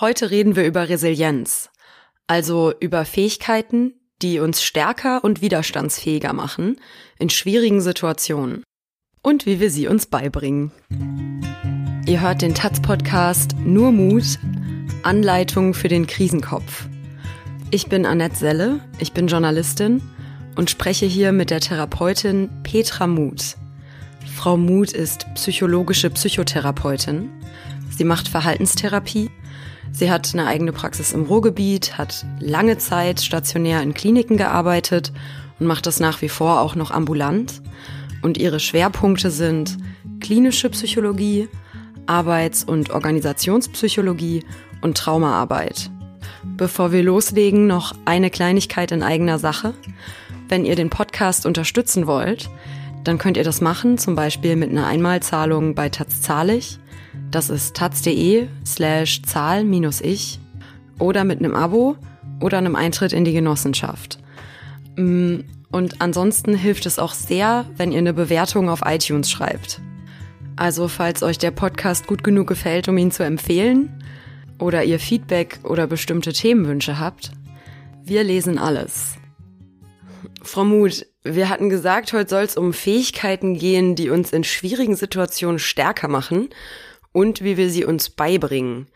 Heute reden wir über Resilienz, also über Fähigkeiten, die uns stärker und widerstandsfähiger machen in schwierigen Situationen und wie wir sie uns beibringen. Ihr hört den Taz-Podcast Nur Mut, Anleitung für den Krisenkopf. Ich bin Annette Selle, ich bin Journalistin und spreche hier mit der Therapeutin Petra Muth. Frau Muth ist psychologische Psychotherapeutin. Sie macht Verhaltenstherapie. Sie hat eine eigene Praxis im Ruhrgebiet, hat lange Zeit stationär in Kliniken gearbeitet und macht das nach wie vor auch noch ambulant. Und ihre Schwerpunkte sind klinische Psychologie, Arbeits- und Organisationspsychologie und Traumaarbeit. Bevor wir loslegen, noch eine Kleinigkeit in eigener Sache. Wenn ihr den Podcast unterstützen wollt, dann könnt ihr das machen, zum Beispiel mit einer Einmalzahlung bei Taz Zahlig. Das ist taz.de slash zahl minus ich oder mit einem Abo oder einem Eintritt in die Genossenschaft. Mm, und ansonsten hilft es auch sehr, wenn ihr eine Bewertung auf iTunes schreibt. Also falls euch der Podcast gut genug gefällt, um ihn zu empfehlen, oder ihr Feedback oder bestimmte Themenwünsche habt, wir lesen alles. Frau Muth, wir hatten gesagt, heute soll es um Fähigkeiten gehen, die uns in schwierigen Situationen stärker machen und wie wir sie uns beibringen.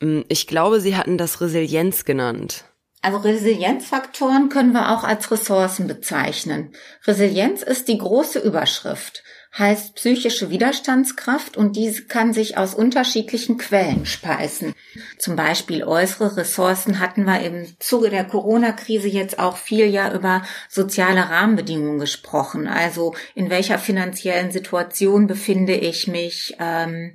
Hm, ich glaube, Sie hatten das Resilienz genannt. Also Resilienzfaktoren können wir auch als Ressourcen bezeichnen. Resilienz ist die große Überschrift heißt psychische Widerstandskraft und diese kann sich aus unterschiedlichen Quellen speisen. Zum Beispiel äußere Ressourcen hatten wir im Zuge der Corona-Krise jetzt auch viel ja über soziale Rahmenbedingungen gesprochen. Also in welcher finanziellen Situation befinde ich mich, ähm,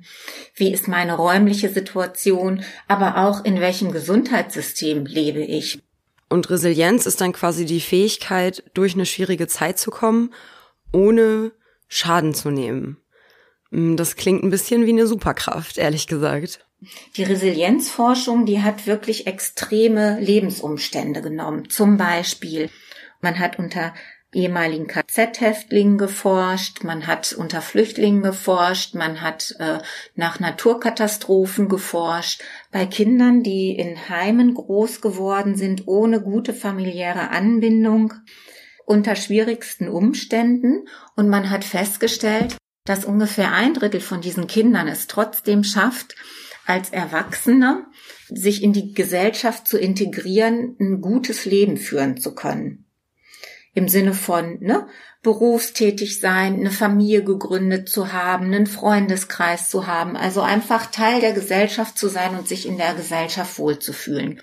wie ist meine räumliche Situation, aber auch in welchem Gesundheitssystem lebe ich. Und Resilienz ist dann quasi die Fähigkeit, durch eine schwierige Zeit zu kommen, ohne Schaden zu nehmen. Mm, das klingt ein bisschen wie eine Superkraft, ehrlich gesagt. Die Resilienzforschung, die hat wirklich extreme Lebensumstände genommen. Zum Beispiel, man hat unter ehemaligen KZ-Häftlingen geforscht, man hat unter Flüchtlingen geforscht, man hat äh, nach Naturkatastrophen geforscht, bei Kindern, die in Heimen groß geworden sind, ohne gute familiäre Anbindung unter schwierigsten Umständen und man hat festgestellt, dass ungefähr ein Drittel von diesen Kindern es trotzdem schafft, als Erwachsene sich in die Gesellschaft zu integrieren, ein gutes Leben führen zu können. Im Sinne von ne, berufstätig sein, eine Familie gegründet zu haben, einen Freundeskreis zu haben, also einfach Teil der Gesellschaft zu sein und sich in der Gesellschaft wohlzufühlen.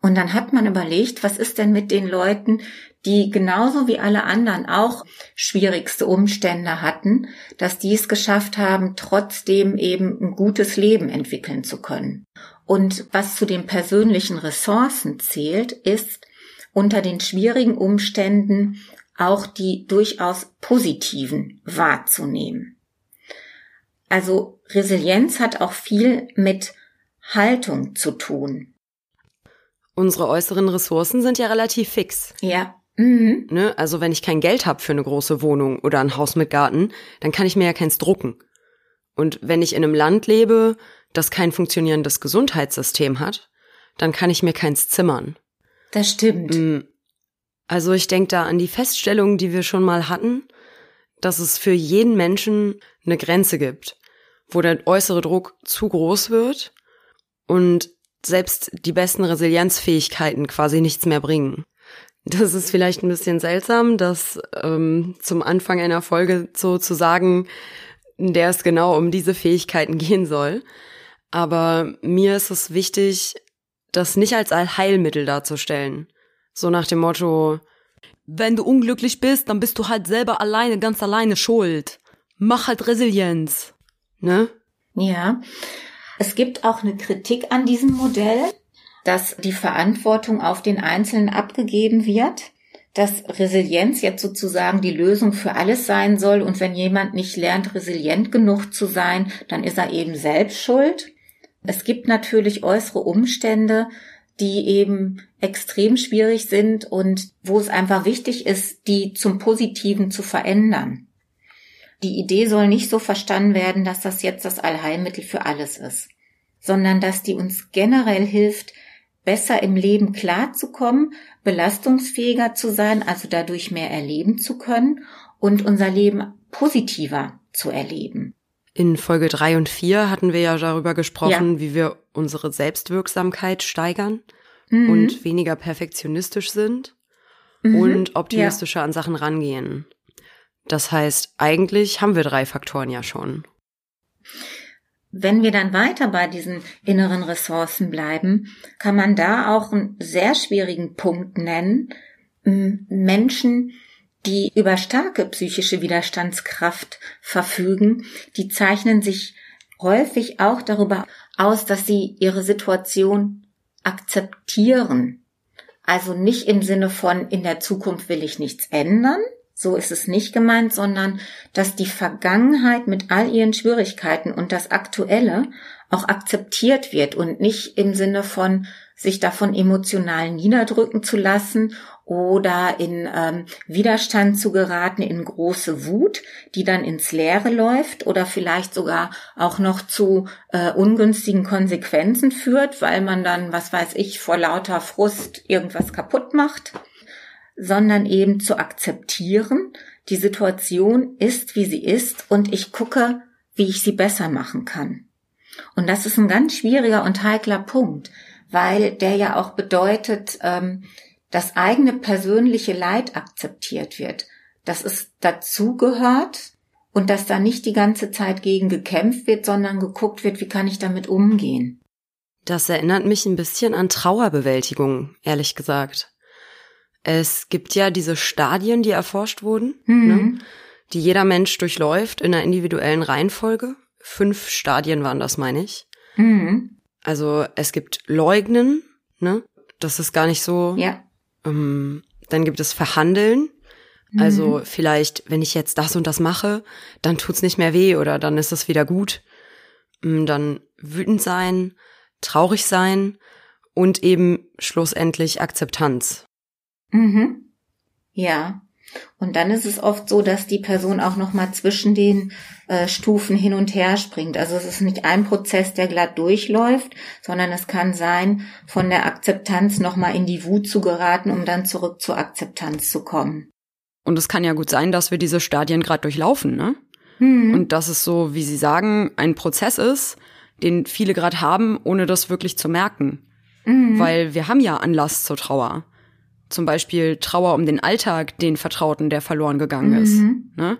Und dann hat man überlegt, was ist denn mit den Leuten, die genauso wie alle anderen auch schwierigste Umstände hatten, dass die es geschafft haben, trotzdem eben ein gutes Leben entwickeln zu können. Und was zu den persönlichen Ressourcen zählt, ist unter den schwierigen Umständen auch die durchaus positiven wahrzunehmen. Also Resilienz hat auch viel mit Haltung zu tun. Unsere äußeren Ressourcen sind ja relativ fix. Ja. Mhm. Ne? Also wenn ich kein Geld habe für eine große Wohnung oder ein Haus mit Garten, dann kann ich mir ja keins drucken. Und wenn ich in einem Land lebe, das kein funktionierendes Gesundheitssystem hat, dann kann ich mir keins zimmern. Das stimmt. Mm. Also ich denke da an die Feststellung, die wir schon mal hatten, dass es für jeden Menschen eine Grenze gibt, wo der äußere Druck zu groß wird und selbst die besten Resilienzfähigkeiten quasi nichts mehr bringen. Das ist vielleicht ein bisschen seltsam, das ähm, zum Anfang einer Folge so zu sagen, in der es genau um diese Fähigkeiten gehen soll. Aber mir ist es wichtig, das nicht als Allheilmittel darzustellen. So nach dem Motto, wenn du unglücklich bist, dann bist du halt selber alleine, ganz alleine schuld. Mach halt Resilienz. Ne? Ja. Es gibt auch eine Kritik an diesem Modell dass die Verantwortung auf den Einzelnen abgegeben wird, dass Resilienz jetzt sozusagen die Lösung für alles sein soll und wenn jemand nicht lernt, resilient genug zu sein, dann ist er eben selbst schuld. Es gibt natürlich äußere Umstände, die eben extrem schwierig sind und wo es einfach wichtig ist, die zum Positiven zu verändern. Die Idee soll nicht so verstanden werden, dass das jetzt das Allheilmittel für alles ist sondern dass die uns generell hilft, besser im Leben klarzukommen, belastungsfähiger zu sein, also dadurch mehr erleben zu können und unser Leben positiver zu erleben. In Folge drei und vier hatten wir ja darüber gesprochen, ja. wie wir unsere Selbstwirksamkeit steigern mhm. und weniger perfektionistisch sind mhm. und optimistischer ja. an Sachen rangehen. Das heißt, eigentlich haben wir drei Faktoren ja schon. Wenn wir dann weiter bei diesen inneren Ressourcen bleiben, kann man da auch einen sehr schwierigen Punkt nennen. Menschen, die über starke psychische Widerstandskraft verfügen, die zeichnen sich häufig auch darüber aus, dass sie ihre Situation akzeptieren. Also nicht im Sinne von, in der Zukunft will ich nichts ändern, so ist es nicht gemeint, sondern dass die Vergangenheit mit all ihren Schwierigkeiten und das Aktuelle auch akzeptiert wird und nicht im Sinne von sich davon emotional niederdrücken zu lassen oder in ähm, Widerstand zu geraten, in große Wut, die dann ins Leere läuft oder vielleicht sogar auch noch zu äh, ungünstigen Konsequenzen führt, weil man dann, was weiß ich, vor lauter Frust irgendwas kaputt macht sondern eben zu akzeptieren, die Situation ist, wie sie ist und ich gucke, wie ich sie besser machen kann. Und das ist ein ganz schwieriger und heikler Punkt, weil der ja auch bedeutet, ähm, dass eigene persönliche Leid akzeptiert wird, dass es dazugehört und dass da nicht die ganze Zeit gegen gekämpft wird, sondern geguckt wird, wie kann ich damit umgehen. Das erinnert mich ein bisschen an Trauerbewältigung, ehrlich gesagt. Es gibt ja diese Stadien, die erforscht wurden, mhm. ne, die jeder Mensch durchläuft in einer individuellen Reihenfolge. Fünf Stadien waren das, meine ich. Mhm. Also es gibt Leugnen, ne? Das ist gar nicht so. Ja. Ähm, dann gibt es Verhandeln. Mhm. Also vielleicht, wenn ich jetzt das und das mache, dann tut's nicht mehr weh oder dann ist es wieder gut. Ähm, dann wütend sein, traurig sein und eben schlussendlich Akzeptanz. Mhm. Ja. Und dann ist es oft so, dass die Person auch noch mal zwischen den äh, Stufen hin und her springt. Also es ist nicht ein Prozess, der glatt durchläuft, sondern es kann sein, von der Akzeptanz noch mal in die Wut zu geraten, um dann zurück zur Akzeptanz zu kommen. Und es kann ja gut sein, dass wir diese Stadien gerade durchlaufen, ne? Mhm. Und dass es so, wie Sie sagen, ein Prozess ist, den viele gerade haben, ohne das wirklich zu merken. Mhm. Weil wir haben ja Anlass zur Trauer zum Beispiel Trauer um den Alltag, den Vertrauten, der verloren gegangen mhm. ist. Ne?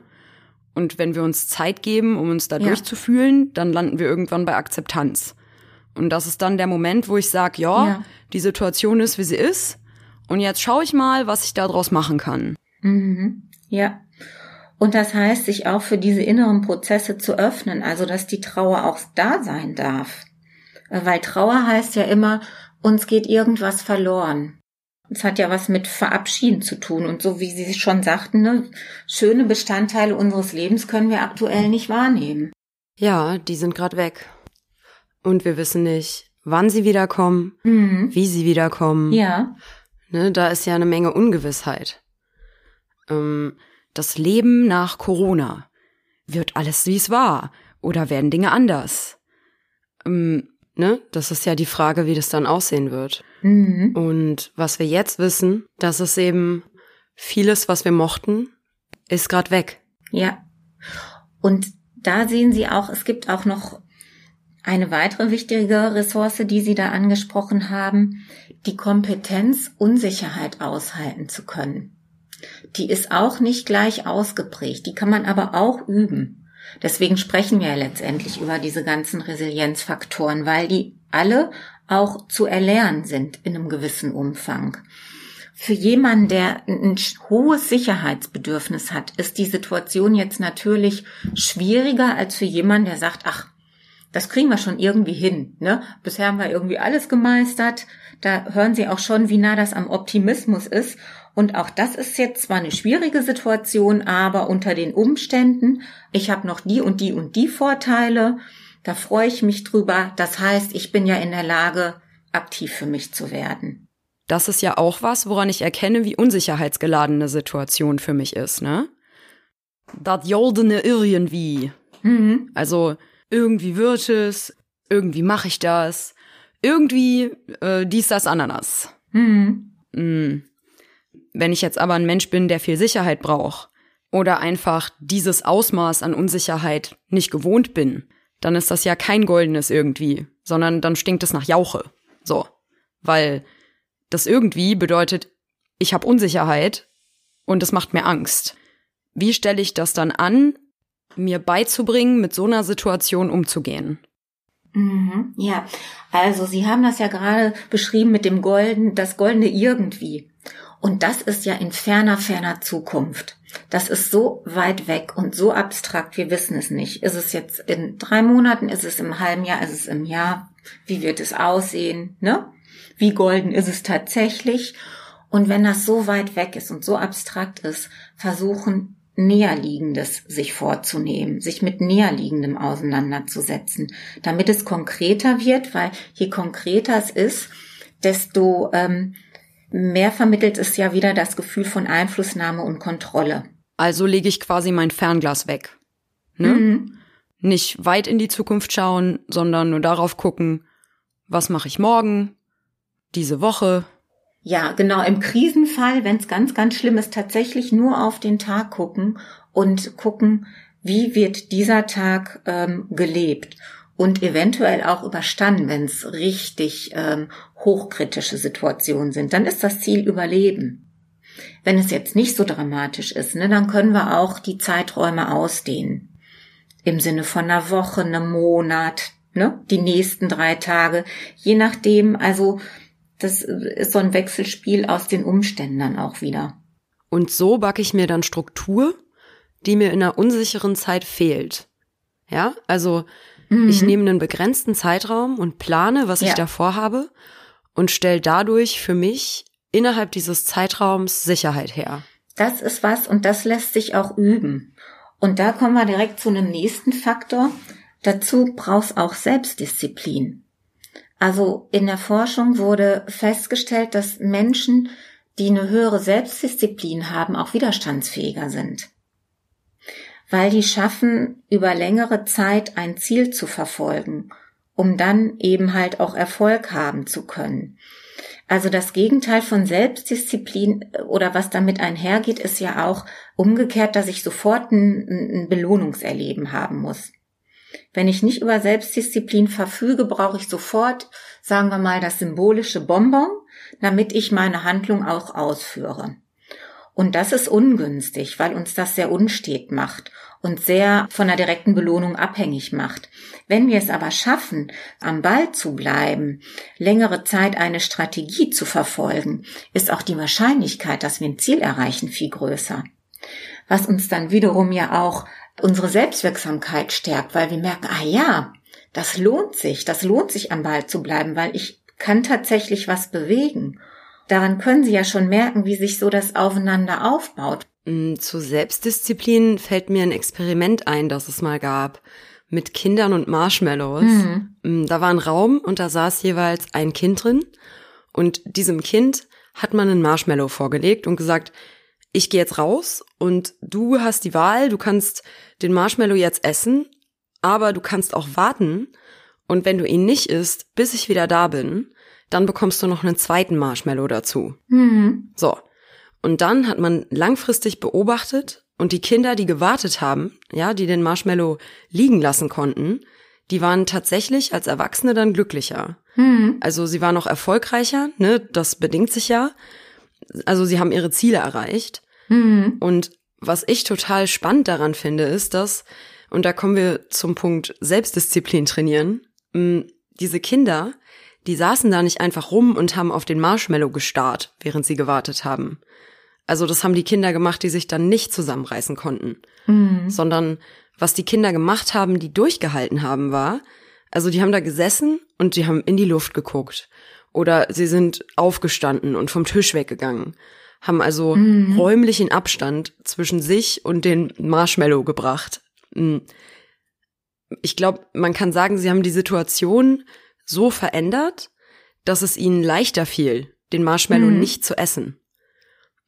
Und wenn wir uns Zeit geben, um uns da ja. durchzufühlen, dann landen wir irgendwann bei Akzeptanz. Und das ist dann der Moment, wo ich sage, ja, ja, die Situation ist, wie sie ist. Und jetzt schaue ich mal, was ich daraus machen kann. Mhm. Ja. Und das heißt, sich auch für diese inneren Prozesse zu öffnen, also dass die Trauer auch da sein darf. Weil Trauer heißt ja immer, uns geht irgendwas verloren. Es hat ja was mit Verabschieden zu tun. Und so wie Sie schon sagten, ne, schöne Bestandteile unseres Lebens können wir aktuell nicht wahrnehmen. Ja, die sind gerade weg. Und wir wissen nicht, wann sie wiederkommen, mhm. wie sie wiederkommen. Ja. Ne, da ist ja eine Menge Ungewissheit. Ähm, das Leben nach Corona. Wird alles wie es war? Oder werden Dinge anders? Ähm, ne, das ist ja die Frage, wie das dann aussehen wird. Mhm. Und was wir jetzt wissen, dass es eben vieles, was wir mochten, ist gerade weg. Ja. Und da sehen Sie auch, es gibt auch noch eine weitere wichtige Ressource, die Sie da angesprochen haben, die Kompetenz, Unsicherheit aushalten zu können. Die ist auch nicht gleich ausgeprägt, die kann man aber auch üben. Deswegen sprechen wir ja letztendlich über diese ganzen Resilienzfaktoren, weil die alle auch zu erlernen sind in einem gewissen Umfang. Für jemanden, der ein hohes Sicherheitsbedürfnis hat, ist die Situation jetzt natürlich schwieriger als für jemanden, der sagt, ach, das kriegen wir schon irgendwie hin. Ne? Bisher haben wir irgendwie alles gemeistert. Da hören Sie auch schon, wie nah das am Optimismus ist. Und auch das ist jetzt zwar eine schwierige Situation, aber unter den Umständen, ich habe noch die und die und die Vorteile, da freue ich mich drüber. Das heißt, ich bin ja in der Lage, aktiv für mich zu werden. Das ist ja auch was, woran ich erkenne, wie unsicherheitsgeladene Situation für mich ist, ne? Das Joldene irgendwie. Mhm. Also irgendwie wird es, irgendwie mache ich das, irgendwie äh, dies, das, Ananas. Mhm. Mm. Wenn ich jetzt aber ein Mensch bin, der viel Sicherheit braucht oder einfach dieses Ausmaß an Unsicherheit nicht gewohnt bin, dann ist das ja kein goldenes irgendwie, sondern dann stinkt es nach Jauche. So, weil das irgendwie bedeutet, ich habe Unsicherheit und es macht mir Angst. Wie stelle ich das dann an, mir beizubringen, mit so einer Situation umzugehen? Mhm, ja, also Sie haben das ja gerade beschrieben mit dem Golden, das goldene irgendwie. Und das ist ja in ferner, ferner Zukunft. Das ist so weit weg und so abstrakt, wir wissen es nicht. Ist es jetzt in drei Monaten, ist es im halben Jahr, ist es im Jahr? Wie wird es aussehen? Ne? Wie golden ist es tatsächlich? Und wenn das so weit weg ist und so abstrakt ist, versuchen Näherliegendes sich vorzunehmen, sich mit Näherliegendem auseinanderzusetzen, damit es konkreter wird, weil je konkreter es ist, desto ähm, mehr vermittelt es ja wieder das Gefühl von Einflussnahme und Kontrolle. Also lege ich quasi mein Fernglas weg. Ne? Mhm. Nicht weit in die Zukunft schauen, sondern nur darauf gucken, was mache ich morgen, diese Woche, Ja, genau. Im Krisenfall, wenn es ganz, ganz schlimm ist, tatsächlich nur auf den Tag gucken und gucken, wie wird dieser Tag ähm, gelebt und eventuell auch überstanden, wenn es richtig ähm, hochkritische Situationen sind. Dann ist das Ziel Überleben. Wenn es jetzt nicht so dramatisch ist, ne, dann können wir auch die Zeiträume ausdehnen. Im Sinne von einer Woche, einem Monat, ne, die nächsten drei Tage, je nachdem, also das ist so ein Wechselspiel aus den Umständen dann auch wieder. Und so backe ich mir dann Struktur, die mir in einer unsicheren Zeit fehlt. Ja, also ich nehme einen begrenzten Zeitraum und plane, was ich Ja. da vorhabe und stelle dadurch für mich innerhalb dieses Zeitraums Sicherheit her. Das ist was und das lässt sich auch üben. Und da kommen wir direkt zu einem nächsten Faktor. Dazu brauchst auch Selbstdisziplin. Also in der Forschung wurde festgestellt, dass Menschen, die eine höhere Selbstdisziplin haben, auch widerstandsfähiger sind. Weil die schaffen, über längere Zeit ein Ziel zu verfolgen, um dann eben halt auch Erfolg haben zu können. Also das Gegenteil von Selbstdisziplin äh, oder was damit einhergeht, ist ja auch umgekehrt, dass ich sofort ein, ein Belohnungserleben haben muss. Wenn ich nicht über Selbstdisziplin verfüge, brauche ich sofort, sagen wir mal, das symbolische Bonbon, damit ich meine Handlung auch ausführe. Und das ist ungünstig, weil uns das sehr unstet macht und sehr von der direkten Belohnung abhängig macht. Wenn wir es aber schaffen, am Ball zu bleiben, längere Zeit eine Strategie zu verfolgen, ist auch die Wahrscheinlichkeit, dass wir ein Ziel erreichen, viel größer. Was uns dann wiederum ja auch unsere Selbstwirksamkeit stärkt, weil wir merken, ah ja, das lohnt sich, das lohnt sich am Ball zu bleiben, weil ich kann tatsächlich was bewegen. Daran können Sie ja schon merken, wie sich so das aufeinander aufbaut. Mm, Zu Selbstdisziplin fällt mir ein Experiment ein, das es mal gab. Mit Kindern und Marshmallows. Mm, Da war ein Raum und da saß jeweils ein Kind drin. Und diesem Kind hat man einen Marshmallow vorgelegt und gesagt, ich gehe jetzt raus und du hast die Wahl, du kannst den Marshmallow jetzt essen, aber du kannst auch warten. Und wenn du ihn nicht isst, bis ich wieder da bin, dann bekommst du noch einen zweiten Marshmallow dazu. So. Und dann hat man langfristig beobachtet und die Kinder, die gewartet haben, ja, die den Marshmallow liegen lassen konnten, die waren tatsächlich als Erwachsene dann glücklicher. Also sie waren auch erfolgreicher, ne, das bedingt sich ja. Also sie haben ihre Ziele erreicht. Und was ich total spannend daran finde, ist, dass, und da kommen wir zum Punkt Selbstdisziplin trainieren, diese Kinder, die saßen da nicht einfach rum und haben auf den Marshmallow gestarrt, während sie gewartet haben. Also das haben die Kinder gemacht, die sich dann nicht zusammenreißen konnten, sondern was die Kinder gemacht haben, die durchgehalten haben, war, also die haben da gesessen und die haben in die Luft geguckt oder sie sind aufgestanden und vom Tisch weggegangen, haben also räumlichen Abstand zwischen sich und den Marshmallow gebracht. Mm. Ich glaube, man kann sagen, sie haben die Situation so verändert, dass es ihnen leichter fiel, den Marshmallow nicht zu essen.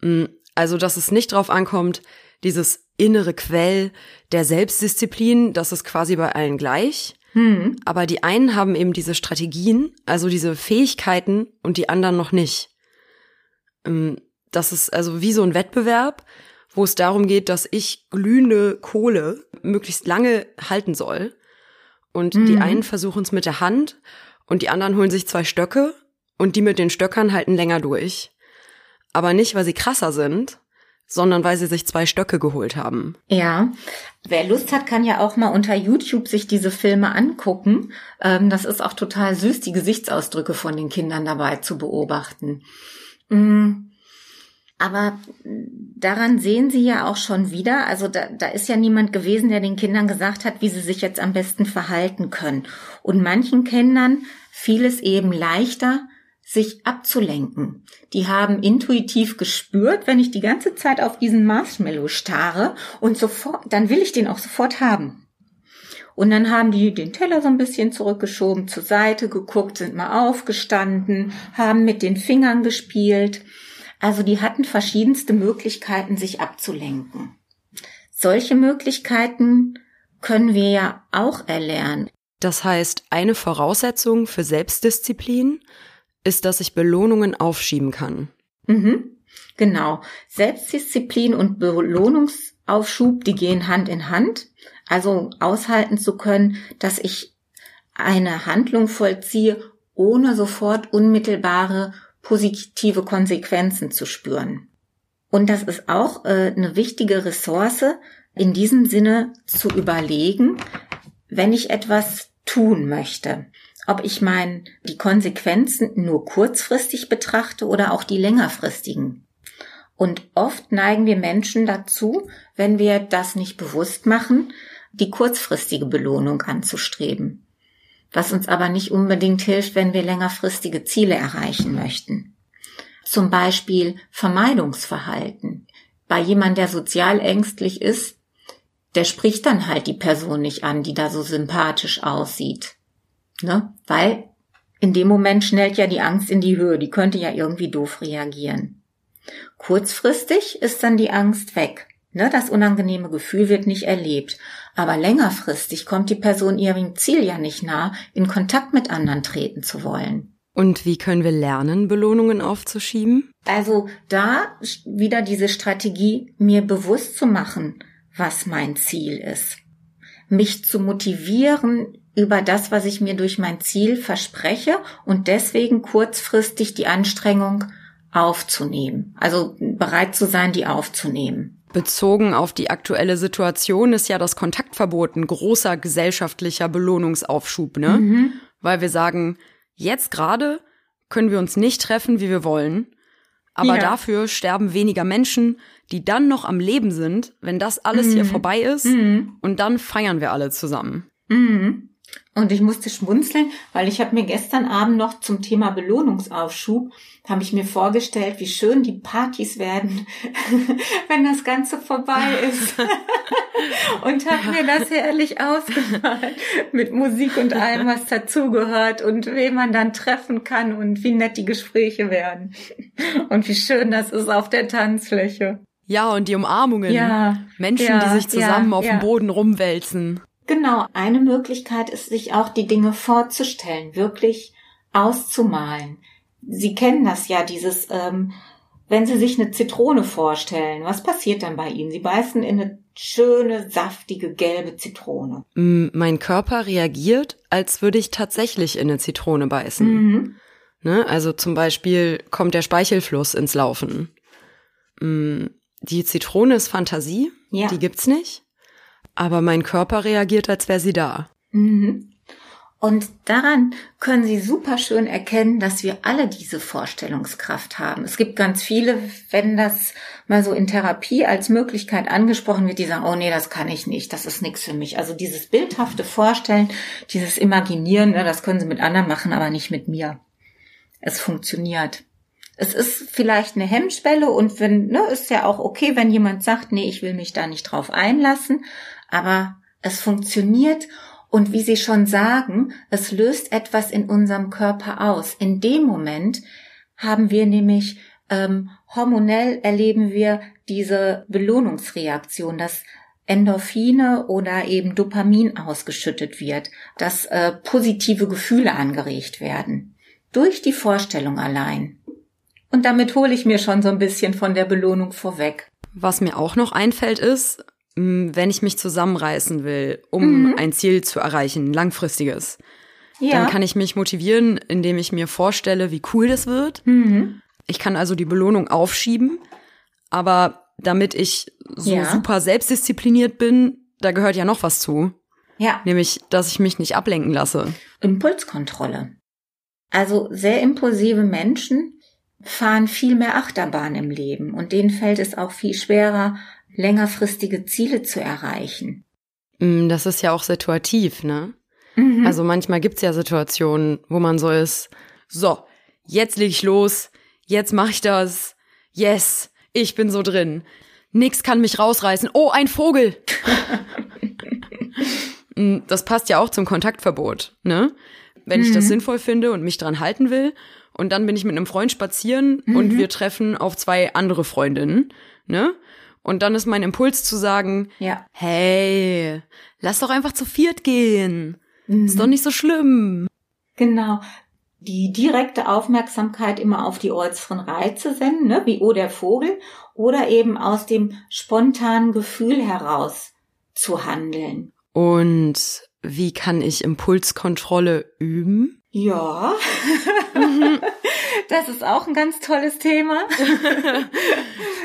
Mm, Also, dass es nicht drauf ankommt, dieses innere Quell der Selbstdisziplin, das ist quasi bei allen gleich, Hm. Aber die einen haben eben diese Strategien, also diese Fähigkeiten und die anderen noch nicht. Ähm, das ist also wie so ein Wettbewerb, wo es darum geht, dass ich glühende Kohle möglichst lange halten soll. Und mhm. die einen versuchen es mit der Hand und die anderen holen sich zwei Stöcke und die mit den Stöckern halten länger durch. Aber nicht, weil sie krasser sind, sondern weil sie sich zwei Stöcke geholt haben. Ja, wer Lust hat, kann ja auch mal unter YouTube sich diese Filme angucken. Ähm, das ist auch total süß, die Gesichtsausdrücke von den Kindern dabei zu beobachten. Mm. Aber daran sehen Sie ja auch schon wieder, also da, da ist ja niemand gewesen, der den Kindern gesagt hat, wie sie sich jetzt am besten verhalten können. Und manchen Kindern fiel es eben leichter, sich abzulenken. Die haben intuitiv gespürt, wenn ich die ganze Zeit auf diesen Marshmallow starre und sofort, dann will ich den auch sofort haben. Und dann haben die den Teller so ein bisschen zurückgeschoben, zur Seite geguckt, sind mal aufgestanden, haben mit den Fingern gespielt. Also die hatten verschiedenste Möglichkeiten, sich abzulenken. Solche Möglichkeiten können wir ja auch erlernen. Das heißt, eine Voraussetzung für Selbstdisziplin ist, dass ich Belohnungen aufschieben kann. Mhm, genau. Selbstdisziplin und Belohnungsaufschub, die gehen Hand in Hand. Also aushalten zu können, dass ich eine Handlung vollziehe, ohne sofort unmittelbare positive Konsequenzen zu spüren. Und das ist auch äh, eine wichtige Ressource, in diesem Sinne zu überlegen, wenn ich etwas tun möchte, ob ich mein, die Konsequenzen nur kurzfristig betrachte oder auch die längerfristigen. Und oft neigen wir Menschen dazu, wenn wir das nicht bewusst machen, die kurzfristige Belohnung anzustreben was uns aber nicht unbedingt hilft, wenn wir längerfristige Ziele erreichen möchten. Zum Beispiel Vermeidungsverhalten. Bei jemand, der sozial ängstlich ist, der spricht dann halt die Person nicht an, die da so sympathisch aussieht. Ne? Weil in dem Moment schnellt ja die Angst in die Höhe, die könnte ja irgendwie doof reagieren. Kurzfristig ist dann die Angst weg. Ne, das unangenehme Gefühl wird nicht erlebt. Aber längerfristig kommt die Person ihrem Ziel ja nicht nah, in Kontakt mit anderen treten zu wollen. Und wie können wir lernen, Belohnungen aufzuschieben? Also da wieder diese Strategie, mir bewusst zu machen, was mein Ziel ist. Mich zu motivieren über das, was ich mir durch mein Ziel verspreche und deswegen kurzfristig die Anstrengung aufzunehmen. Also bereit zu sein, die aufzunehmen. Bezogen auf die aktuelle Situation ist ja das Kontaktverbot ein großer gesellschaftlicher Belohnungsaufschub, ne? Mhm. Weil wir sagen, jetzt gerade können wir uns nicht treffen, wie wir wollen. Aber ja. dafür sterben weniger Menschen, die dann noch am Leben sind, wenn das alles mhm. hier vorbei ist. Mhm. Und dann feiern wir alle zusammen. Mhm. Und ich musste schmunzeln, weil ich habe mir gestern Abend noch zum Thema Belohnungsaufschub, habe ich mir vorgestellt, wie schön die Partys werden, wenn das Ganze vorbei ist. und habe mir das herrlich ausgemalt mit Musik und allem, was dazugehört und wen man dann treffen kann und wie nett die Gespräche werden. Und wie schön das ist auf der Tanzfläche. Ja, und die Umarmungen. Ja, Menschen, ja, die sich zusammen ja, auf dem Boden rumwälzen. Genau, eine Möglichkeit ist, sich auch die Dinge vorzustellen, wirklich auszumalen. Sie kennen das ja, dieses, ähm, wenn Sie sich eine Zitrone vorstellen, was passiert dann bei Ihnen? Sie beißen in eine schöne, saftige, gelbe Zitrone. Mein Körper reagiert, als würde ich tatsächlich in eine Zitrone beißen. Mhm. Ne? Also zum Beispiel kommt der Speichelfluss ins Laufen. Die Zitrone ist Fantasie, ja. die gibt's nicht aber mein Körper reagiert, als wäre sie da. Mhm. Und daran können Sie super schön erkennen, dass wir alle diese Vorstellungskraft haben. Es gibt ganz viele, wenn das mal so in Therapie als Möglichkeit angesprochen wird, die sagen, oh nee, das kann ich nicht, das ist nichts für mich. Also dieses bildhafte Vorstellen, dieses Imaginieren, ne, das können Sie mit anderen machen, aber nicht mit mir. Es funktioniert. Es ist vielleicht eine Hemmschwelle und wenn, ne, ist ja auch okay, wenn jemand sagt, nee, ich will mich da nicht drauf einlassen aber es funktioniert und wie Sie schon sagen, es löst etwas in unserem Körper aus. In dem Moment haben wir nämlich ähm, hormonell erleben wir diese Belohnungsreaktion. Das Endorphine oder eben Dopamin ausgeschüttet wird, dass äh, positive Gefühle angeregt werden. Durch die Vorstellung allein. Und damit hole ich mir schon so ein bisschen von der Belohnung vorweg. Was mir auch noch einfällt ist, wenn ich mich zusammenreißen will, um mhm. ein Ziel zu erreichen, langfristiges, ja. dann kann ich mich motivieren, indem ich mir vorstelle, wie cool das wird. Mhm. Ich kann also die Belohnung aufschieben, aber damit ich so ja. super selbstdiszipliniert bin, da gehört ja noch was zu. Ja. Nämlich, dass ich mich nicht ablenken lasse. Impulskontrolle. Also sehr impulsive Menschen fahren viel mehr Achterbahn im Leben und denen fällt es auch viel schwerer, längerfristige Ziele zu erreichen. Mm, das ist ja auch situativ, ne? Mhm. Also manchmal gibt's ja Situationen, wo man so ist, so, jetzt leg ich los, jetzt mach ich das, yes, ich bin so drin. Nix kann mich rausreißen. Oh, ein Vogel! Mm, das passt ja auch zum Kontaktverbot, ne? Wenn mhm. ich das mhm. sinnvoll finde und mich dran halten will, und dann bin ich mit einem Freund spazieren mhm. und wir treffen auf zwei andere Freundinnen, ne? Und dann ist mein Impuls zu sagen, ja. hey, lass doch einfach zu viert gehen. Mhm. Ist doch nicht so schlimm. Genau. Die direkte Aufmerksamkeit immer auf die äußeren Reize senden, ne, wie oh der Vogel, oder eben aus dem spontanen Gefühl heraus zu handeln. Und wie kann ich Impulskontrolle üben? Ja, mhm. das ist auch ein ganz tolles Thema.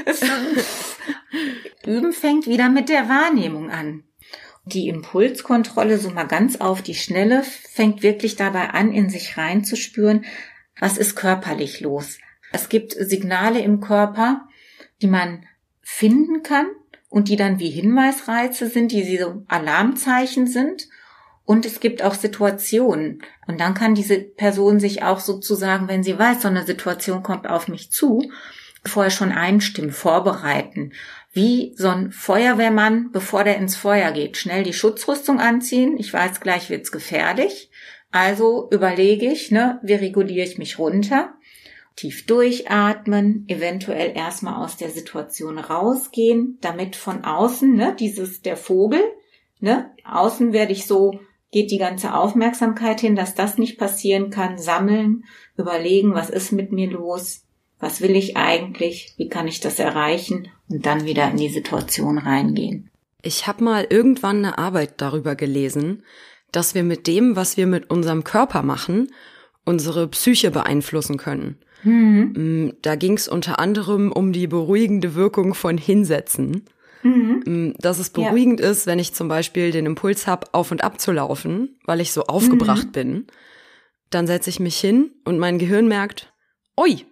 Üben fängt wieder mit der Wahrnehmung an. Die Impulskontrolle, so mal ganz auf die Schnelle, fängt wirklich dabei an, in sich reinzuspüren, was ist körperlich los. Es gibt Signale im Körper, die man finden kann und die dann wie Hinweisreize sind, die so Alarmzeichen sind. Und es gibt auch Situationen. Und dann kann diese Person sich auch sozusagen, wenn sie weiß, so eine Situation kommt auf mich zu, vorher schon einstimmen, vorbereiten. Wie so ein Feuerwehrmann, bevor der ins Feuer geht, schnell die Schutzrüstung anziehen. Ich weiß, gleich wird's gefährlich. Also überlege ich, ne, wie reguliere ich mich runter? Tief durchatmen, eventuell erstmal aus der Situation rausgehen, damit von außen, ne, dieses der Vogel, ne, außen werde ich so geht die ganze Aufmerksamkeit hin, dass das nicht passieren kann, sammeln, überlegen, was ist mit mir los, was will ich eigentlich, wie kann ich das erreichen und dann wieder in die Situation reingehen. Ich habe mal irgendwann eine Arbeit darüber gelesen, dass wir mit dem, was wir mit unserem Körper machen, unsere Psyche beeinflussen können. Mhm. Mm, da ging es unter anderem um die beruhigende Wirkung von Hinsetzen. Mhm. Mm, dass es beruhigend ja. ist, wenn ich zum Beispiel den Impuls habe, auf und ab zu laufen, weil ich so aufgebracht mhm. bin. Dann setze ich mich hin und mein Gehirn merkt, oi,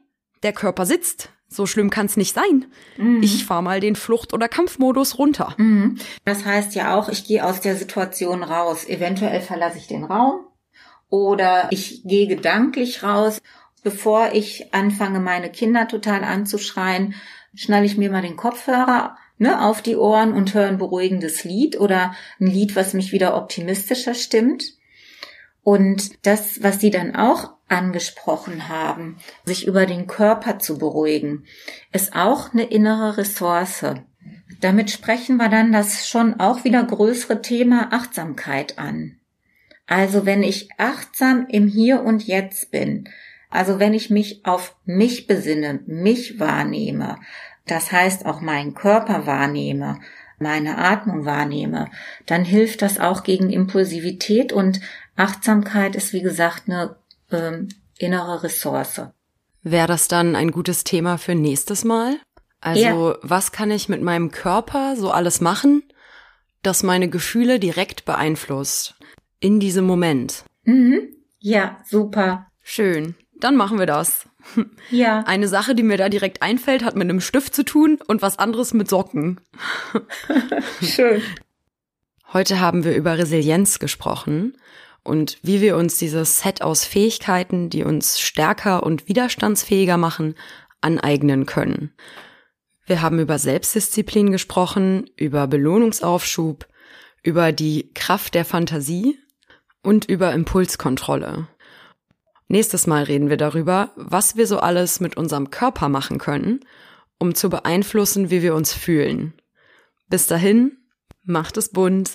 der Körper sitzt. So schlimm kann es nicht sein. Mhm. Ich fahre mal den Flucht- oder Kampfmodus runter. Mhm. Das heißt ja auch, ich gehe aus der Situation raus. Eventuell verlasse ich den Raum oder ich gehe gedanklich raus. Bevor ich anfange, meine Kinder total anzuschreien, schnalle ich mir mal den Kopfhörer ne, auf die Ohren und höre ein beruhigendes Lied oder ein Lied, was mich wieder optimistischer stimmt. Und das, was Sie dann auch angesprochen haben, sich über den Körper zu beruhigen, ist auch eine innere Ressource. Damit sprechen wir dann das schon auch wieder größere Thema Achtsamkeit an. Also wenn ich achtsam im Hier und Jetzt bin, also wenn ich mich auf mich besinne, mich wahrnehme, das heißt auch meinen Körper wahrnehme, meine Atmung wahrnehme, dann hilft das auch gegen Impulsivität und Achtsamkeit ist, wie gesagt, eine ähm, innere Ressource. Wäre das dann ein gutes Thema für nächstes Mal? Also, ja. was kann ich mit meinem Körper so alles machen, das meine Gefühle direkt beeinflusst? In diesem Moment. Mhm. Ja, super. Schön. Dann machen wir das. Ja. Eine Sache, die mir da direkt einfällt, hat mit einem Stift zu tun und was anderes mit Socken. Schön. Heute haben wir über Resilienz gesprochen und wie wir uns dieses Set aus Fähigkeiten, die uns stärker und widerstandsfähiger machen, aneignen können. Wir haben über Selbstdisziplin gesprochen, über Belohnungsaufschub, über die Kraft der Fantasie und über Impulskontrolle. Nächstes Mal reden wir darüber, was wir so alles mit unserem Körper machen können, um zu beeinflussen, wie wir uns fühlen. Bis dahin, Macht es bunt.